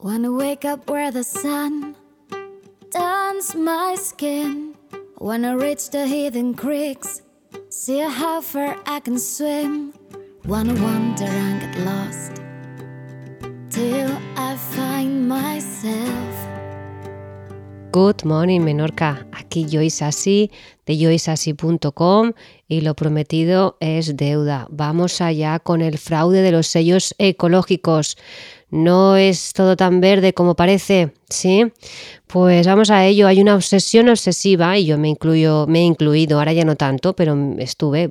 Wanna wake up where the sun turns my skin. Wanna reach the hidden creeks, see how far I can swim. Wanna wander and get lost till I find myself. Good morning, Menorca. Aquí Joyce Así de joyceasí.com y lo prometido es deuda. Vamos allá con el fraude de los sellos ecológicos. No es todo tan verde como parece, ¿sí? Pues vamos a ello. Hay una obsesión obsesiva y yo me incluyo, me he incluido, ahora ya no tanto, pero estuve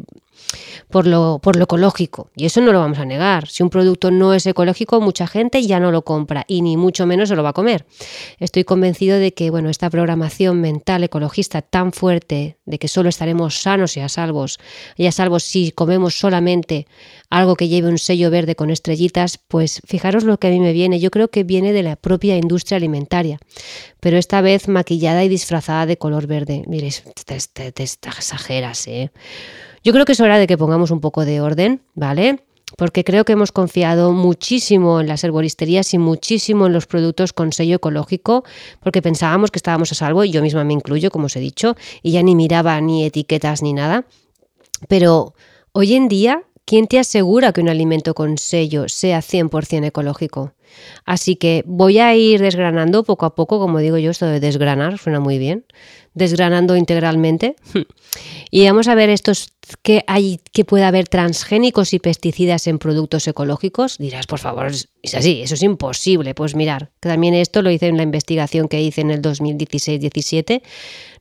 por lo, por lo ecológico. Y eso no lo vamos a negar. Si un producto no es ecológico, mucha gente ya no lo compra y ni mucho menos se lo va a comer. Estoy convencido de que bueno, esta programación mental ecologista tan fuerte, de que solo estaremos sanos y a salvos, y a salvos si comemos solamente algo que lleve un sello verde con estrellitas, pues fijaros lo que a mí me viene. Yo creo que viene de la propia industria alimentaria, pero esta vez maquillada y disfrazada de color verde. Miréis, te, exageras, ¿eh? Yo creo que es hora de que pongamos un poco de orden, ¿vale? Porque creo que hemos confiado muchísimo en las herboristerías y muchísimo en los productos con sello ecológico, porque pensábamos que estábamos a salvo, y yo misma me incluyo, como os he dicho, y ya ni miraba ni etiquetas ni nada. Pero hoy en día, ¿quién te asegura que un alimento con sello sea 100% ecológico? Así que voy a ir desgranando poco a poco, como digo yo, esto de desgranar suena muy bien, desgranando integralmente. Y vamos a ver estos que hay que puede haber transgénicos y pesticidas en productos ecológicos. Dirás, por favor, es así, eso es imposible. Pues mirar, que también esto lo hice en la investigación que hice en el 2016-17.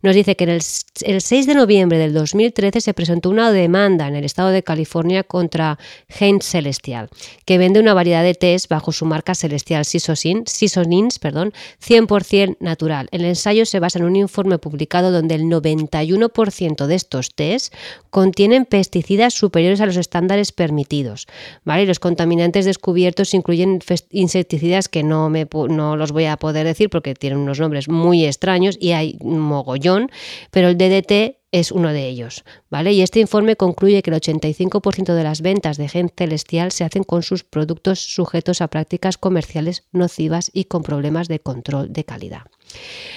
Nos dice que en el, el 6 de noviembre del 2013 se presentó una demanda en el estado de California contra Heinz Celestial, que vende una variedad de tés bajo su marca Celestial Seasonings, perdón, 100% natural. El ensayo se basa en un informe publicado donde el 91% de estos tés contienen pesticidas superiores a los estándares permitidos. ¿vale? Los contaminantes descubiertos incluyen insecticidas que no, me, no los voy a poder decir porque tienen unos nombres muy extraños y hay mogollón, pero el DDT es uno de ellos, ¿vale? Y este informe concluye que el 85% de las ventas de Gen Celestial se hacen con sus productos sujetos a prácticas comerciales nocivas y con problemas de control de calidad.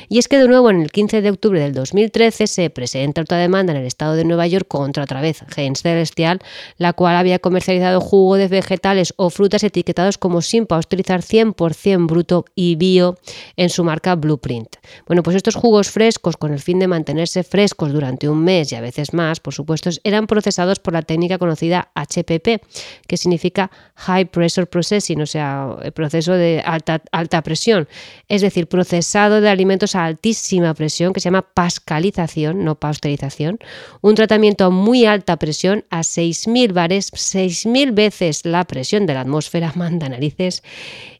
Y es que de nuevo en el 15 de octubre del 2013 se presenta otra demanda en el estado de Nueva York contra otra vez Gen Celestial, la cual había comercializado jugo de vegetales o frutas etiquetados como sin pasteurizar 100% bruto y bio en su marca Blueprint. Bueno, pues estos jugos frescos con el fin de mantenerse frescos durante un mes y a veces más, por supuesto, eran procesados por la técnica conocida HPP, que significa High Pressure Processing, o sea, el proceso de alta, alta presión, es decir, procesado de alimentos a altísima presión que se llama pascalización, no pasteurización, un tratamiento a muy alta presión a 6.000 bares, 6.000 veces la presión de la atmósfera, manda narices,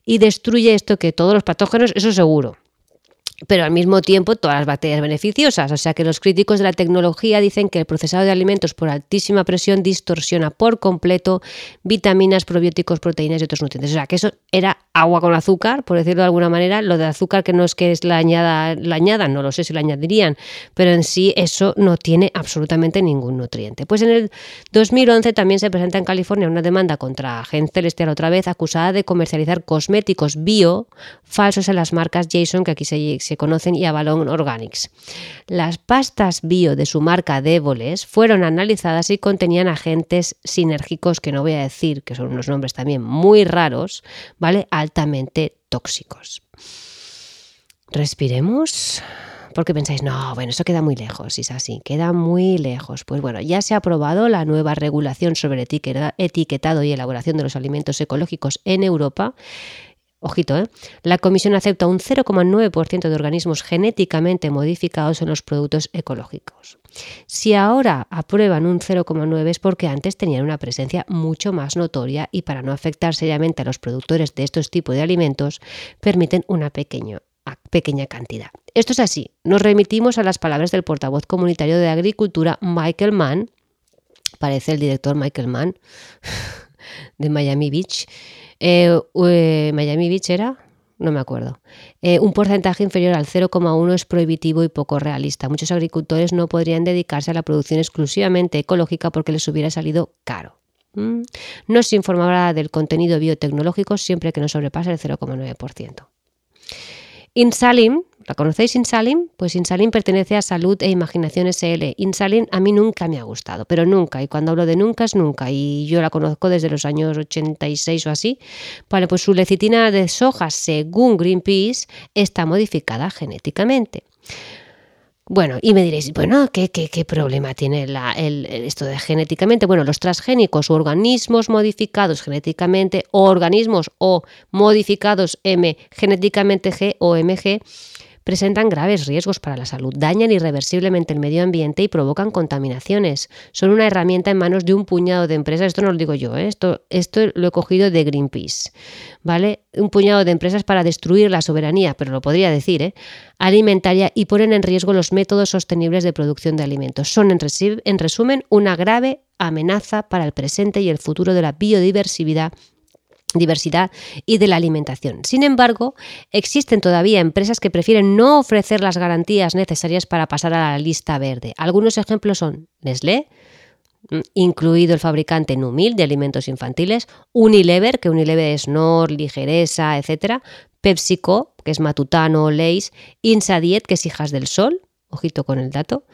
y destruye esto que todos los patógenos, eso seguro, pero al mismo tiempo todas las bacterias beneficiosas. O sea que los críticos de la tecnología dicen que el procesado de alimentos por altísima presión distorsiona por completo vitaminas, probióticos, proteínas y otros nutrientes. O sea que eso era agua con azúcar, por decirlo de alguna manera. Lo de azúcar que no es que es la añada, la añada, no lo sé si la añadirían, pero en sí eso no tiene absolutamente ningún nutriente. Pues en el 2011 también se presenta en California una demanda contra Gen Celestial otra vez acusada de comercializar cosméticos bio falsos en las marcas Jason que aquí se se conocen y Avalon Organics. Las pastas bio de su marca Déboles fueron analizadas y contenían agentes sinérgicos que no voy a decir, que son unos nombres también muy raros, ¿vale? Altamente tóxicos. Respiremos. Porque pensáis, no, bueno, eso queda muy lejos, si es así, queda muy lejos. Pues bueno, ya se ha aprobado la nueva regulación sobre etiquetado y elaboración de los alimentos ecológicos en Europa Ojito, ¿eh? La Comisión acepta un 0,9% de organismos genéticamente modificados en los productos ecológicos. Si ahora aprueban un 0,9 es porque antes tenían una presencia mucho más notoria y para no afectar seriamente a los productores de estos tipos de alimentos, permiten una pequeña, pequeña cantidad. Esto es así. Nos remitimos a las palabras del portavoz comunitario de Agricultura, Michael Mann, parece el director Michael Mann de Miami Beach, eh, eh, Miami Beach era, no me acuerdo. Eh, un porcentaje inferior al 0,1 es prohibitivo y poco realista. Muchos agricultores no podrían dedicarse a la producción exclusivamente ecológica porque les hubiera salido caro. ¿Mm? No se informará del contenido biotecnológico siempre que no sobrepase el 0,9%. Insalim, ¿la conocéis Insalim? Pues Insalim pertenece a Salud e Imaginación SL. Insalim a mí nunca me ha gustado, pero nunca. Y cuando hablo de nunca es nunca. Y yo la conozco desde los años 86 o así. Vale, pues su lecitina de soja, según Greenpeace, está modificada genéticamente. Bueno, y me diréis, bueno, ¿qué, qué, problema tiene esto de genéticamente? Bueno, los transgénicos, organismos modificados genéticamente, o organismos o modificados M genéticamente G o MG, presentan graves riesgos para la salud, dañan irreversiblemente el medio ambiente y provocan contaminaciones. Son una herramienta en manos de un puñado de empresas, esto no lo digo yo, ¿eh? esto, esto lo he cogido de Greenpeace, ¿vale? Un puñado de empresas para destruir la soberanía, pero lo podría decir, ¿eh? alimentaria y ponen en riesgo los métodos sostenibles de producción de alimentos. Son, en, en resumen, una grave amenaza para el presente y el futuro de la biodiversidad diversidad y de la alimentación. Sin embargo, existen todavía empresas que prefieren no ofrecer las garantías necesarias para pasar a la lista verde. Algunos ejemplos son Nestlé, mm, incluido el fabricante Numil de alimentos infantiles, Unilever, que Unilever es Nor, Ligeresa, etc., PepsiCo, que es Matutano, Leis, Insadiet, que es Hijas del Sol, ojito con el dato,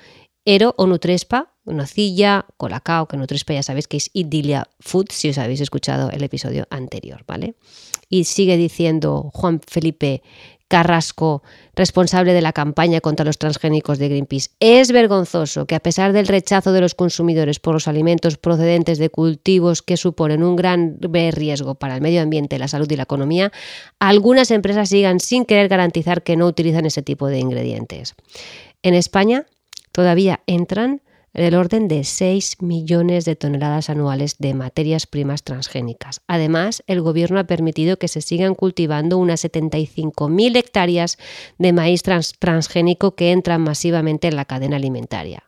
Ero o Nutrespa, Nocilla, Colacao, que Nutrespa ya sabéis que es Idilia Food, si os habéis escuchado el episodio anterior, ¿vale? Y sigue diciendo Juan Felipe Carrasco, responsable de la campaña contra los transgénicos de Greenpeace. Es vergonzoso que a pesar del rechazo de los consumidores por los alimentos procedentes de cultivos que suponen un gran riesgo para el medio ambiente, la salud y la economía, algunas empresas sigan sin querer garantizar que no utilizan ese tipo de ingredientes. En España, todavía entran el orden de 6 millones de toneladas anuales de materias primas transgénicas. Además, el Gobierno ha permitido que se sigan cultivando unas 75.000 hectáreas de maíz transgénico que entran masivamente en la cadena alimentaria.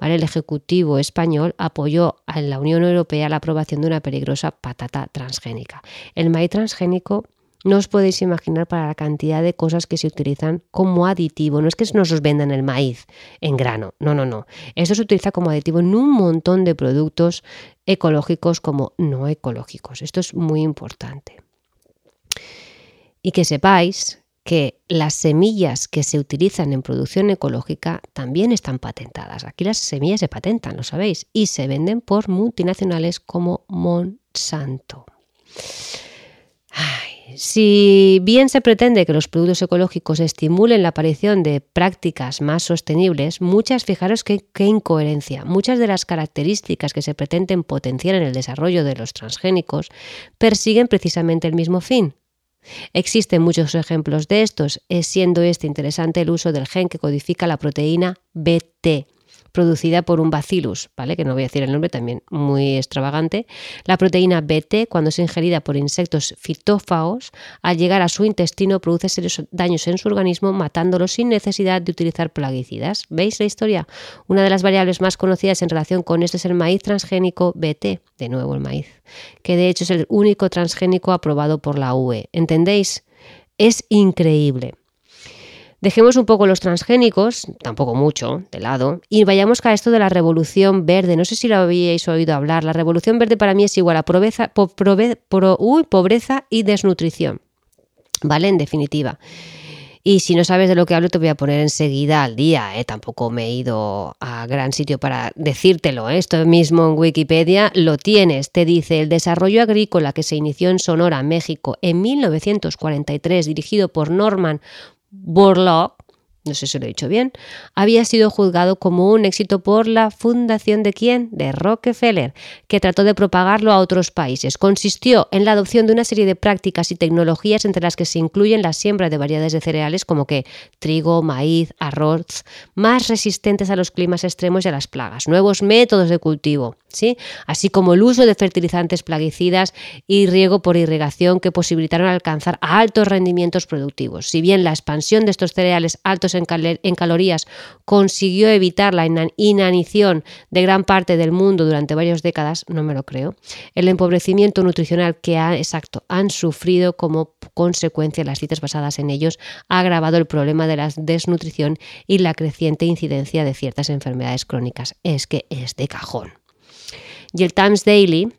El Ejecutivo español apoyó en la Unión Europea la aprobación de una peligrosa patata transgénica. El maíz transgénico no os podéis imaginar para la cantidad de cosas que se utilizan como aditivo. No es que nos os vendan el maíz en grano, no, no, no. Esto se utiliza como aditivo en un montón de productos ecológicos como no ecológicos. Esto es muy importante. Y que sepáis que las semillas que se utilizan en producción ecológica también están patentadas. Aquí las semillas se patentan, lo sabéis, y se venden por multinacionales como Monsanto. Si bien se pretende que los productos ecológicos estimulen la aparición de prácticas más sostenibles, muchas, fijaros qué, incoherencia, muchas de las características que se pretenden potenciar en el desarrollo de los transgénicos persiguen precisamente el mismo fin. Existen muchos ejemplos de estos, siendo este interesante el uso del gen que codifica la proteína BT, producida por un bacillus, ¿vale? que no voy a decir el nombre, también muy extravagante. La proteína BT, cuando es ingerida por insectos fitófagos, al llegar a su intestino produce serios daños en su organismo, matándolo sin necesidad de utilizar plaguicidas. ¿Veis la historia? Una de las variables más conocidas en relación con esto es el maíz transgénico BT, de nuevo el maíz, que de hecho es el único transgénico aprobado por la UE. ¿Entendéis? Es increíble. Dejemos un poco los transgénicos, tampoco mucho, de lado, y vayamos a esto de la revolución verde. No sé si lo habíais oído hablar. La revolución verde para mí es igual a pobreza, pobreza y desnutrición. ¿Vale? En definitiva. Y si no sabes de lo que hablo, te voy a poner enseguida al día. ¿eh? Tampoco me he ido a gran sitio para decírtelo. ¿eh? Esto mismo en Wikipedia lo tienes. Te dice el desarrollo agrícola que se inició en Sonora, México, en 1943, dirigido por Norman Borlog no sé si lo he dicho bien, había sido juzgado como un éxito por la fundación de quién? De Rockefeller, que trató de propagarlo a otros países. Consistió en la adopción de una serie de prácticas y tecnologías entre las que se incluyen la siembra de variedades de cereales como que trigo, maíz, arroz, más resistentes a los climas extremos y a las plagas, nuevos métodos de cultivo, así como el uso de fertilizantes plaguicidas y riego por irrigación que posibilitaron alcanzar altos rendimientos productivos. Si bien la expansión de estos cereales altos en, calorías consiguió evitar la inanición de gran parte del mundo durante varias décadas, no me lo creo, el empobrecimiento nutricional que ha, exacto, han sufrido como consecuencia las citas basadas en ellos ha agravado el problema de la desnutrición y la creciente incidencia de ciertas enfermedades crónicas. Es que es de cajón. Y el Times Daily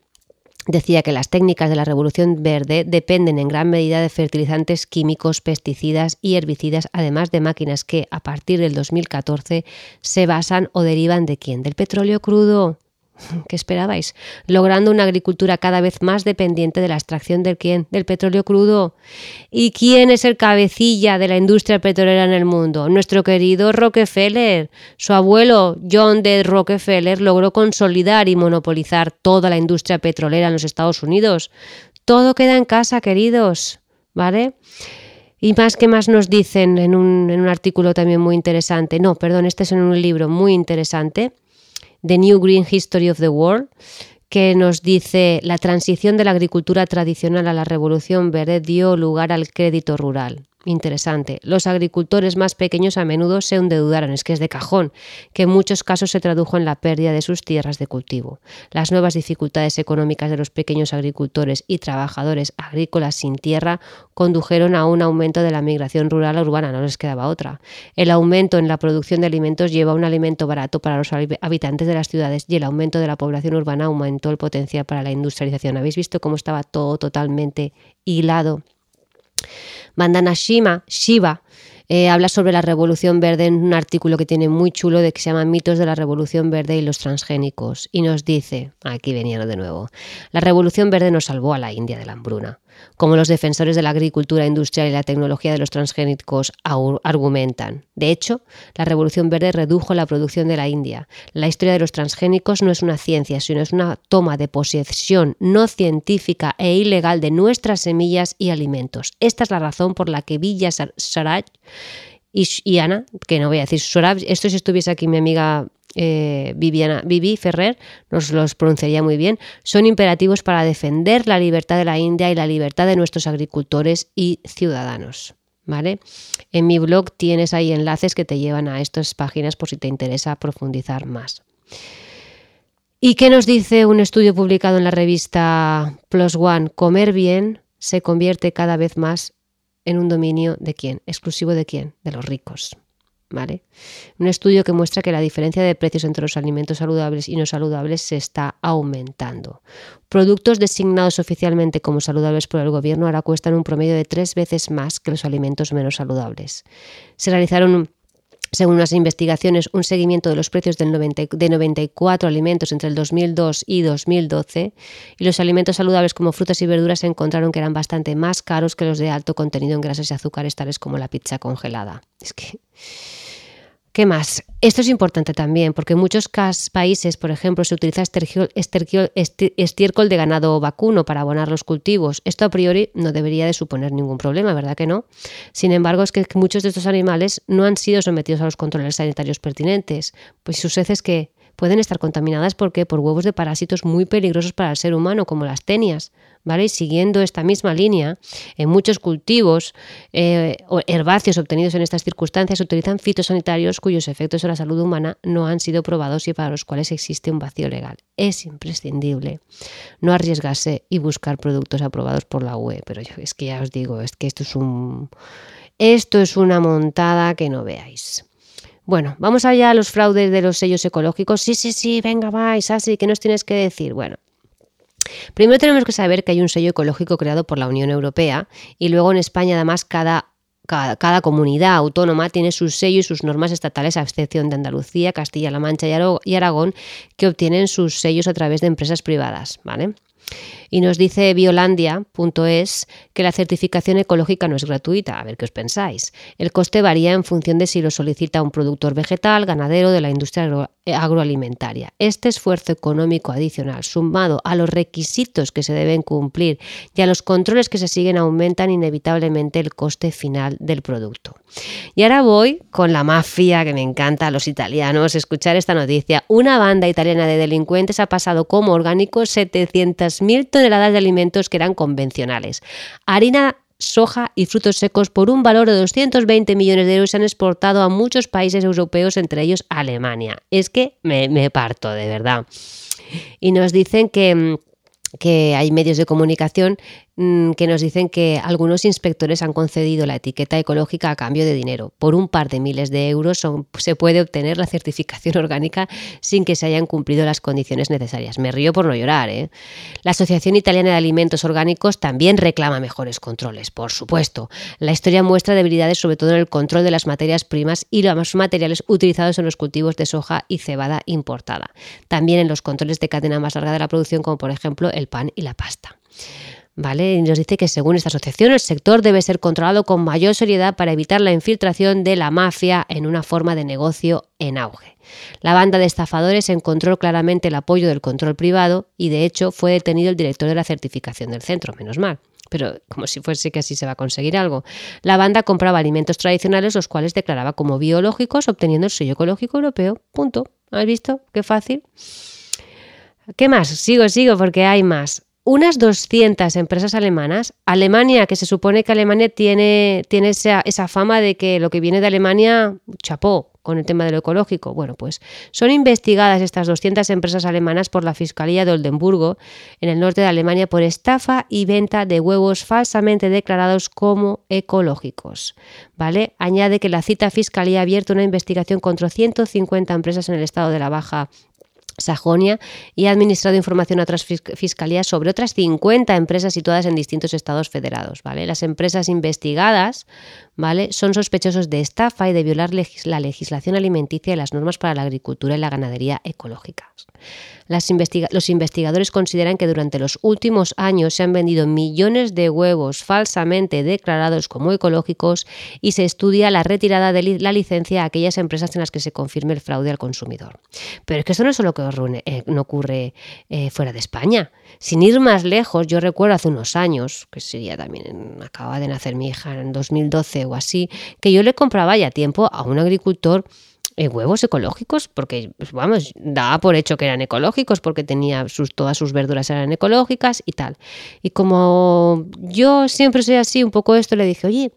decía que las técnicas de la revolución verde dependen en gran medida de fertilizantes químicos, pesticidas y herbicidas, además de máquinas que a partir del 2014 se basan o derivan de quién? Del petróleo crudo. ¿Qué esperabais? Logrando una agricultura cada vez más dependiente de la extracción del quién? Del petróleo crudo. ¿Y quién es el cabecilla de la industria petrolera en el mundo? Nuestro querido Rockefeller. Su abuelo, John D. Rockefeller, logró consolidar y monopolizar toda la industria petrolera en los Estados Unidos. Todo queda en casa, queridos. ¿Vale? Y más que más nos dicen en un, en un artículo también muy interesante. No, perdón, este es en un libro muy interesante The New Green History of the World, que nos dice la transición de la agricultura tradicional a la revolución verde dio lugar al crédito rural. Interesante. Los agricultores más pequeños a menudo se endeudaron, es que es de cajón, que en muchos casos se tradujo en la pérdida de sus tierras de cultivo. Las nuevas dificultades económicas de los pequeños agricultores y trabajadores agrícolas sin tierra condujeron a un aumento de la migración rural a urbana, no les quedaba otra. El aumento en la producción de alimentos lleva a un alimento barato para los habitantes de las ciudades y el aumento de la población urbana aumentó el potencial para la industrialización. ¿Habéis visto cómo estaba todo totalmente hilado? Bandana Shima, Shiva, eh, habla sobre la revolución verde en un artículo que tiene muy chulo de que se llama Mitos de la revolución verde y los transgénicos y nos dice, aquí venía de nuevo, la revolución verde nos salvó a la India de la hambruna como los defensores de la agricultura industrial y la tecnología de los transgénicos argumentan. De hecho, la Revolución Verde redujo la producción de la India. La historia de los transgénicos no es una ciencia, sino es una toma de posesión no científica e ilegal de nuestras semillas y alimentos. Esta es la razón por la que Villa Saraj y, Ana, que no voy a decir Sorab, esto si estuviese aquí mi amiga eh, Viviana, Vivi Ferrer, nos los pronunciaría muy bien, son imperativos para defender la libertad de la India y la libertad de nuestros agricultores y ciudadanos. ¿Vale? En mi blog tienes ahí enlaces que te llevan a estas páginas por si te interesa profundizar más. ¿Y qué nos dice un estudio publicado en la revista Plus One? Comer bien se convierte cada vez más en un dominio de quién, exclusivo de quién, de los ricos. ¿Vale? Un estudio que muestra que la diferencia de precios entre los alimentos saludables y no saludables se está aumentando. Productos designados oficialmente como saludables por el gobierno ahora cuestan un promedio de tres veces más que los alimentos menos saludables. Se realizaron según unas investigaciones, un seguimiento de los precios de 94 alimentos entre el 2002 y 2012 y los alimentos saludables como frutas y verduras se encontraron que eran bastante más caros que los de alto contenido en grasas y azúcares tales como la pizza congelada. Es que ¿Qué más? Esto es importante también porque en muchos países, por ejemplo, se utiliza estiércol de ganado vacuno para abonar los cultivos. Esto a priori no debería de suponer ningún problema, ¿verdad que no? Sin embargo, es que muchos de estos animales no han sido sometidos a los controles sanitarios pertinentes, pues sus heces que pueden estar contaminadas porque por huevos de parásitos muy peligrosos para el ser humano, como las tenias. ¿Vale? siguiendo esta misma línea, en muchos cultivos eh, herbáceos obtenidos en estas circunstancias utilizan fitosanitarios cuyos efectos en la salud humana no han sido probados y para los cuales existe un vacío legal. Es imprescindible no arriesgarse y buscar productos aprobados por la UE, pero es que ya os digo, es que esto es un esto es una montada que no veáis. Bueno, vamos allá a los fraudes de los sellos ecológicos. Sí, sí, sí, venga, vais, así, ¿qué nos tienes que decir? Bueno, Primero tenemos que saber que hay un sello ecológico creado por la Unión Europea y luego en España además cada cada, comunidad autónoma tiene sus sellos y sus normas estatales, a excepción de Andalucía, Castilla-La Mancha y Aragón, que obtienen sus sellos a través de empresas privadas. ¿vale? Y nos dice biolandia.es que la certificación ecológica no es gratuita. A ver qué os pensáis. El coste varía en función de si lo solicita un productor vegetal, ganadero de la industria agroalimentaria. Este esfuerzo económico adicional, sumado a los requisitos que se deben cumplir y a los controles que se siguen, aumentan inevitablemente el coste final del producto. Y ahora voy con la mafia que me encanta a los italianos escuchar esta noticia. Una banda italiana de delincuentes ha pasado como orgánico 700.000 toneladas de alimentos que eran convencionales. Harina soja y frutos secos por un valor de 220 millones de euros se han exportado a muchos países europeos, entre ellos Alemania. Es que me, me parto, de verdad. Y nos dicen que que hay medios de comunicación que nos dicen que algunos inspectores han concedido la etiqueta ecológica a cambio de dinero. Por un par de miles de euros se puede obtener la certificación orgánica sin que se hayan cumplido las condiciones necesarias. Me río por no llorar. ¿eh? La Asociación Italiana de Alimentos Orgánicos también reclama mejores controles, por supuesto. La historia muestra debilidades sobre todo en el control de las materias primas y los materiales utilizados en los cultivos de soja y cebada importada. También en los controles de cadena más larga de la producción, como por ejemplo el pan y la pasta. ¿Vale? Y nos dice que según esta asociación el sector debe ser controlado con mayor seriedad para evitar la infiltración de la mafia en una forma de negocio en auge. La banda de estafadores encontró claramente el apoyo del control privado y de hecho fue detenido el director de la certificación del centro, menos mal. Pero como si fuese que así se va a conseguir algo. La banda compraba alimentos tradicionales los cuales declaraba como biológicos obteniendo el sello ecológico europeo. Punto. ¿Has visto? Qué fácil. ¿Qué más? Sigo, sigo, porque hay más. Unas 200 empresas alemanas, Alemania, que se supone que Alemania tiene, tiene esa, esa fama de que lo que viene de Alemania, chapó, con el tema de lo ecológico. Bueno, pues son investigadas estas 200 empresas alemanas por la Fiscalía de Oldenburgo, en el norte de Alemania, por estafa y venta de huevos falsamente declarados como ecológicos. ¿Vale? Añade que la cita Fiscalía ha abierto una investigación contra 150 empresas en el estado de la Baja Sajonia y ha administrado información a otras fiscalías sobre otras 50 empresas situadas en distintos estados federados. ¿vale? Las empresas investigadas ¿vale? son sospechosos de estafa y de violar la legislación alimenticia y las normas para la agricultura y la ganadería ecológicas los investigadores consideran que durante los últimos años se han vendido millones de huevos falsamente declarados como ecológicos y se estudia la retirada de la licencia a aquellas empresas en las que se confirme el fraude al consumidor. Pero es que esto no es solo que eh, no ocurre eh, fuera de España. Sin ir más lejos, yo recuerdo hace unos años, que sería también, acaba de nacer mi hija en 2012 o así, que yo le compraba ya tiempo a un agricultor eh, huevos ecológicos, porque, pues, vamos, daba por hecho que eran ecológicos, porque tenía sus, todas sus verduras eran ecológicas y tal. Y como yo siempre soy así, un poco esto, le dije, oye,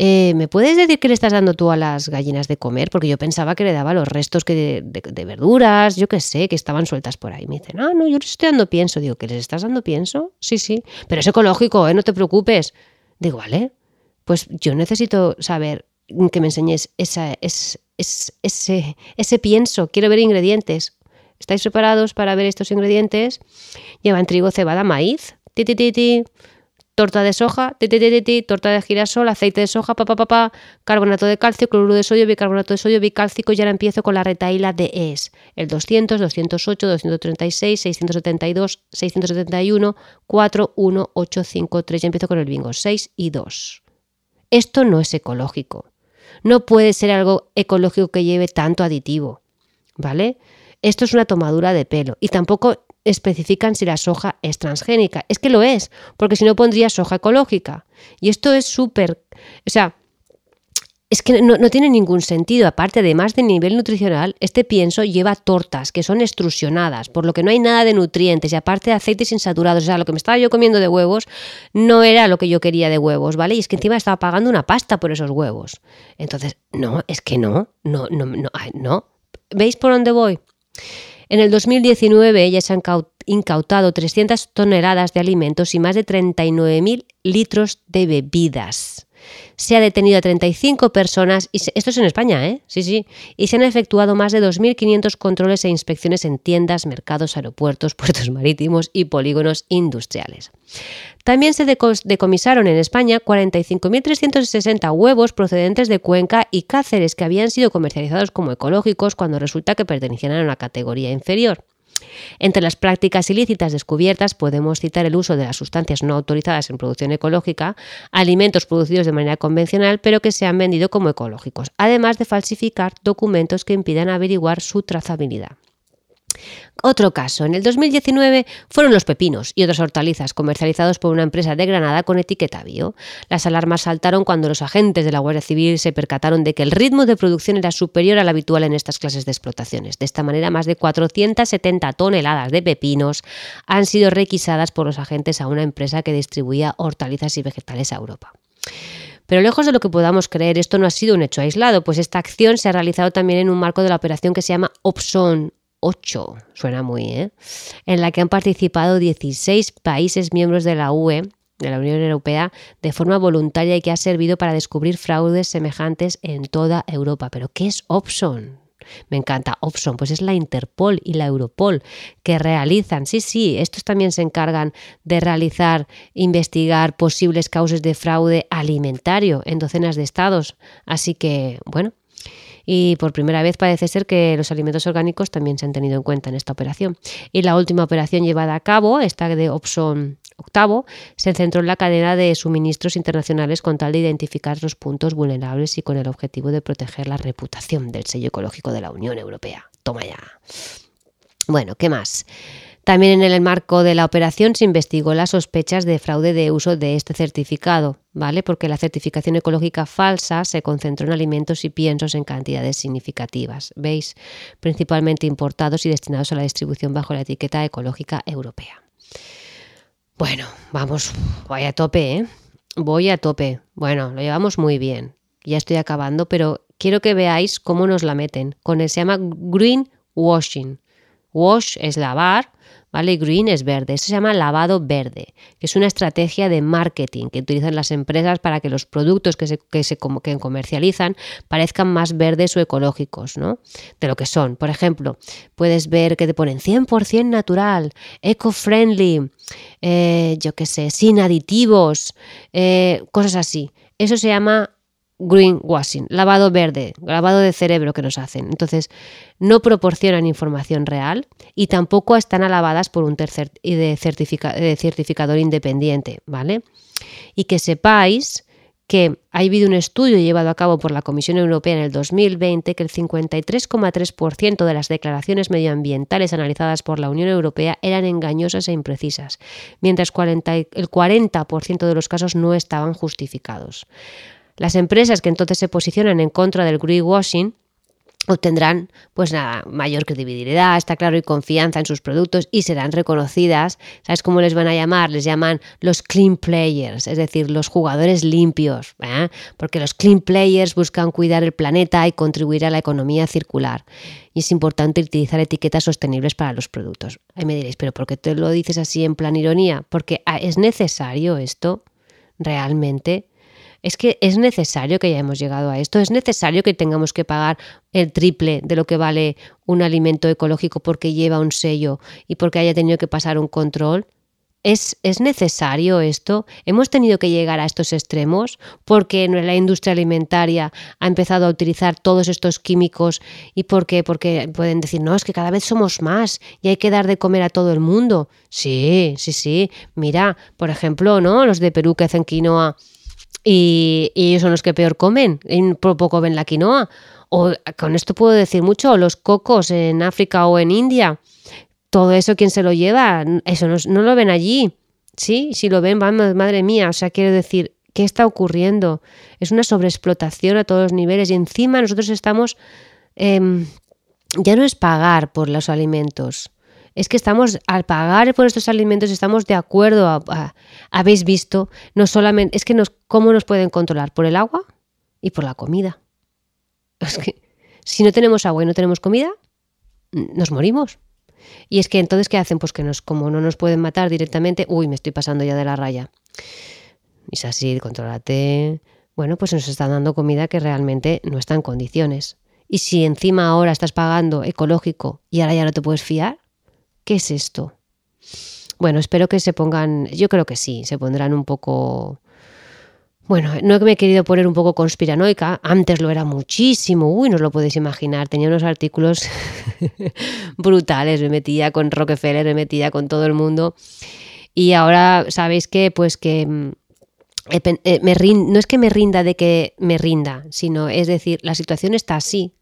eh, ¿me puedes decir qué le estás dando tú a las gallinas de comer? Porque yo pensaba que le daba los restos que de, verduras, yo qué sé, que estaban sueltas por ahí. Me dicen, no, no, yo les estoy dando pienso. Digo, ¿que les estás dando pienso? Sí, sí, pero es ecológico, ¿eh? no te preocupes. Digo, vale, pues yo necesito saber que me enseñes esa, es, ese, ese pienso, quiero ver ingredientes. ¿Estáis preparados para ver estos ingredientes? Llevan trigo, cebada, maíz, ti, torta de soja, torta de girasol, aceite de soja, pa, pa, pa, carbonato de calcio, cloruro de sodio, bicarbonato de sodio, bicálcico. Y ahora empiezo con la retaíla de ES. El 200, 208, 236, 672, 671, 4, 1, 8, 5, 3. Ya empiezo con el bingo. 6 y 2. Esto no es ecológico. No puede ser algo ecológico que lleve tanto aditivo, ¿vale? Esto es una tomadura de pelo y tampoco especifican si la soja es transgénica. Es que lo es, porque si no pondría soja ecológica. Y esto es súper, o sea, es que no, tiene ningún sentido. Aparte, además de nivel nutricional, este pienso lleva tortas que son extrusionadas, por lo que no hay nada de nutrientes y aparte de aceites insaturados. O sea, lo que me estaba yo comiendo de huevos no era lo que yo quería de huevos, ¿vale? Y es que encima estaba pagando una pasta por esos huevos. Entonces, no, es que no, no, no, no, no. ¿Veis por dónde voy? En el 2019 ya se han incautado 300 toneladas de alimentos y más de 39.000 litros de bebidas se ha detenido a 35 personas, y esto es en España, ¿eh? Sí, sí, y se han efectuado más de 2.500 controles e inspecciones en tiendas, mercados, aeropuertos, puertos marítimos y polígonos industriales. También se decomisaron en España 45.360 huevos procedentes de Cuenca y Cáceres que habían sido comercializados como ecológicos cuando resulta que pertenecían a una categoría inferior. Entre las prácticas ilícitas descubiertas podemos citar el uso de las sustancias no autorizadas en producción ecológica, alimentos producidos de manera convencional pero que se han vendido como ecológicos, además de falsificar documentos que impidan averiguar su trazabilidad. Otro caso, en el 2019 fueron los pepinos y otras hortalizas comercializados por una empresa de Granada con etiqueta bio. Las alarmas saltaron cuando los agentes de la Guardia Civil se percataron de que el ritmo de producción era superior al habitual en estas clases de explotaciones. De esta manera, más de 470 toneladas de pepinos han sido requisadas por los agentes a una empresa que distribuía hortalizas y vegetales a Europa. Pero lejos de lo que podamos creer, esto no ha sido un hecho aislado, pues esta acción se ha realizado también en un marco de la operación que se llama OPSON 8, suena muy, ¿eh? en la que han participado 16 países miembros de la UE de la Unión Europea de forma voluntaria y que ha servido para descubrir fraudes semejantes en toda Europa. Pero ¿qué es Opson? Me encanta. Opson, pues es la Interpol y la Europol que realizan. Sí, sí, estos también se encargan de realizar, investigar posibles causas de fraude alimentario en docenas de estados. Así que, bueno, y por primera vez parece ser que los alimentos orgánicos también se han tenido en cuenta en esta operación. Y la última operación llevada a cabo, esta de Opson octavo, se centró en la cadena de suministros internacionales con tal de identificar los puntos vulnerables y con el objetivo de proteger la reputación del sello ecológico de la Unión Europea. Toma ya. Bueno, ¿qué más? También en el marco de la operación se investigó las sospechas de fraude de uso de este certificado, ¿vale? Porque la certificación ecológica falsa se concentró en alimentos y piensos en cantidades significativas, ¿veis? Principalmente importados y destinados a la distribución bajo la etiqueta ecológica europea. Bueno, vamos, voy a tope, ¿eh? Voy a tope. Bueno, lo llevamos muy bien. Ya estoy acabando, pero quiero que veáis cómo nos la meten. Con el se llama green washing. Wash es lavar, ¿vale? Green es verde. Eso se llama lavado verde, que es una estrategia de marketing que utilizan las empresas para que los productos que se, que se que comercializan parezcan más verdes o ecológicos, ¿no? De lo que son. Por ejemplo, puedes ver que te ponen 100% natural, eco-friendly, eh, yo qué sé, sin aditivos, eh, cosas así. Eso se llama greenwashing, lavado verde, lavado de cerebro que nos hacen. Entonces, no proporcionan información real y tampoco están alabadas por un tercer de, certificador independiente, ¿vale? Y que sepáis que ha habido un estudio llevado a cabo por la Comisión Europea en el 2020 que el 53,3% de las declaraciones medioambientales analizadas por la Unión Europea eran engañosas e imprecisas, mientras el 40% de los casos no estaban justificados. Las empresas que entonces se posicionan en contra del greenwashing obtendrán pues nada, mayor credibilidad, está claro, y confianza en sus productos y serán reconocidas. ¿Sabes cómo les van a llamar? Les llaman los clean players, es decir, los jugadores limpios, ¿eh? porque los clean players buscan cuidar el planeta y contribuir a la economía circular. Y es importante utilizar etiquetas sostenibles para los productos. Ahí me diréis, pero ¿por qué te lo dices así en plan ironía? Porque ah, es necesario esto realmente es que es necesario que hayamos llegado a esto, es necesario que tengamos que pagar el triple de lo que vale un alimento ecológico porque lleva un sello y porque haya tenido que pasar un control. ¿Es, ¿Es, necesario esto? ¿Hemos tenido que llegar a estos extremos porque la industria alimentaria ha empezado a utilizar todos estos químicos y porque, porque pueden decir, no, es que cada vez somos más y hay que dar de comer a todo el mundo? Sí, sí, sí. Mira, por ejemplo, ¿no? Los de Perú que hacen quinoa y, ellos son los que peor comen, y poco ven la quinoa. O con esto puedo decir mucho, los cocos en África o en India, todo eso, ¿quién se lo lleva? Eso no, lo ven allí. Sí, si lo ven, vamos, madre mía, o sea, quiero decir, ¿qué está ocurriendo? Es una sobreexplotación a todos los niveles y encima nosotros estamos, em, ya no es pagar por los alimentos, es que estamos, al pagar por estos alimentos, estamos de acuerdo, habéis visto, no solamente, es que ¿cómo nos pueden controlar? Por el agua y por la comida. Es que si no tenemos agua y no tenemos comida, nos morimos. Y es que entonces, ¿qué hacen? Pues que nos, como no nos pueden matar directamente, uy, me estoy pasando ya de la raya. Es así, controlate. Bueno, pues nos están dando comida que realmente no está en condiciones. Y si encima ahora estás pagando ecológico y ahora ya no te puedes fiar, ¿Qué es esto? Bueno, espero que se pongan, yo creo que sí, se pondrán un poco... Bueno, no me he querido poner un poco conspiranoica, antes lo era muchísimo, uy, no os lo podéis imaginar, tenía unos artículos brutales, me metía con Rockefeller, me metía con todo el mundo y ahora sabéis que pues que mm, eh, me no es que me rinda de que me rinda, sino es decir, la situación está así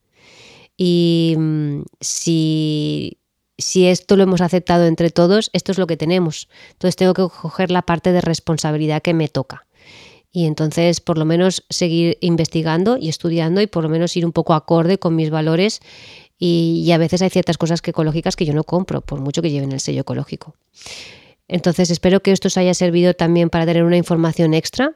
y mm, si si esto lo hemos aceptado entre todos, esto es lo que tenemos. Entonces tengo que coger la parte de responsabilidad que me toca. Y entonces por lo menos seguir investigando y estudiando y por lo menos ir un poco acorde con mis valores. Y, a veces hay ciertas cosas que ecológicas que yo no compro, por mucho que lleven el sello ecológico. Entonces espero que esto os haya servido también para tener una información extra,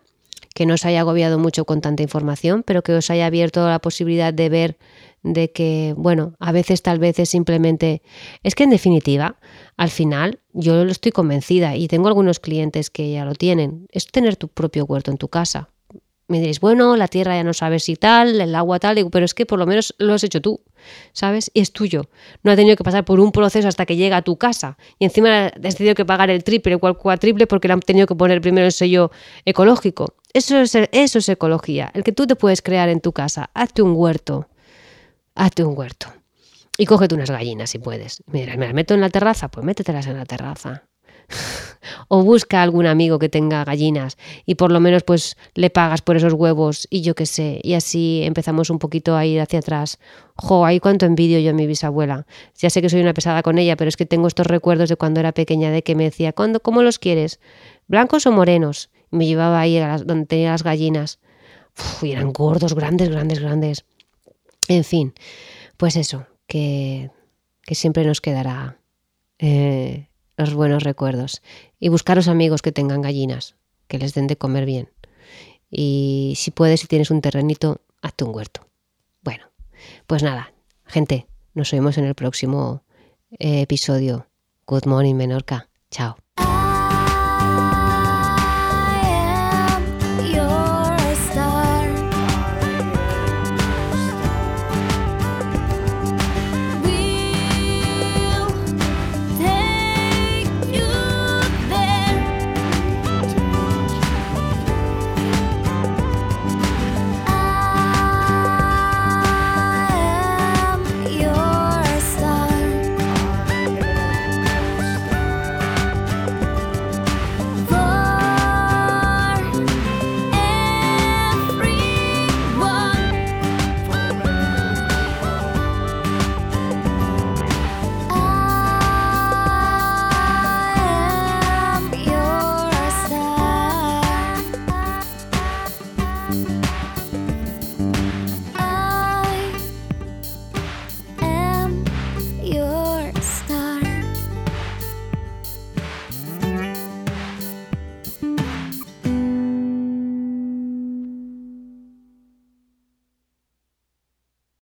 que no os haya agobiado mucho con tanta información, pero que os haya abierto la posibilidad de ver de que, bueno, a veces tal vez es simplemente, es que en definitiva, al final, yo lo estoy convencida y tengo algunos clientes que ya lo tienen, es tener tu propio huerto en tu casa. Me diréis, bueno, la tierra ya no sabes si tal, el agua tal, pero es que por lo menos lo has hecho tú, ¿sabes? Y es tuyo. No ha tenido que pasar por un proceso hasta que llega a tu casa. Y encima has tenido que pagar el triple o el cuatriple porque le han tenido que poner primero el sello ecológico. Eso es, eso es ecología, el que tú te puedes crear en tu casa. Hazte un huerto, hazte un huerto. Y cógete unas gallinas si puedes. Mira, me las meto en la terraza, pues métetelas en la terraza. o busca algún amigo que tenga gallinas y por lo menos pues le pagas por esos huevos y yo qué sé. Y así empezamos un poquito a ir hacia atrás. Jo, ahí cuánto envidio yo a mi bisabuela. Ya sé que soy una pesada con ella, pero es que tengo estos recuerdos de cuando era pequeña de que me decía, ¿Cuándo, ¿cómo los quieres? ¿Blancos o morenos? me llevaba ahí a donde tenía las gallinas. y eran gordos, grandes, grandes, grandes. En fin, pues eso, que, que siempre nos quedará eh, los buenos recuerdos. Y buscaros amigos que tengan gallinas, que les den de comer bien. Y si puedes, si tienes un terrenito, hazte un huerto. Bueno, pues nada, gente, nos vemos en el próximo eh, episodio. Good morning, Menorca. Chao.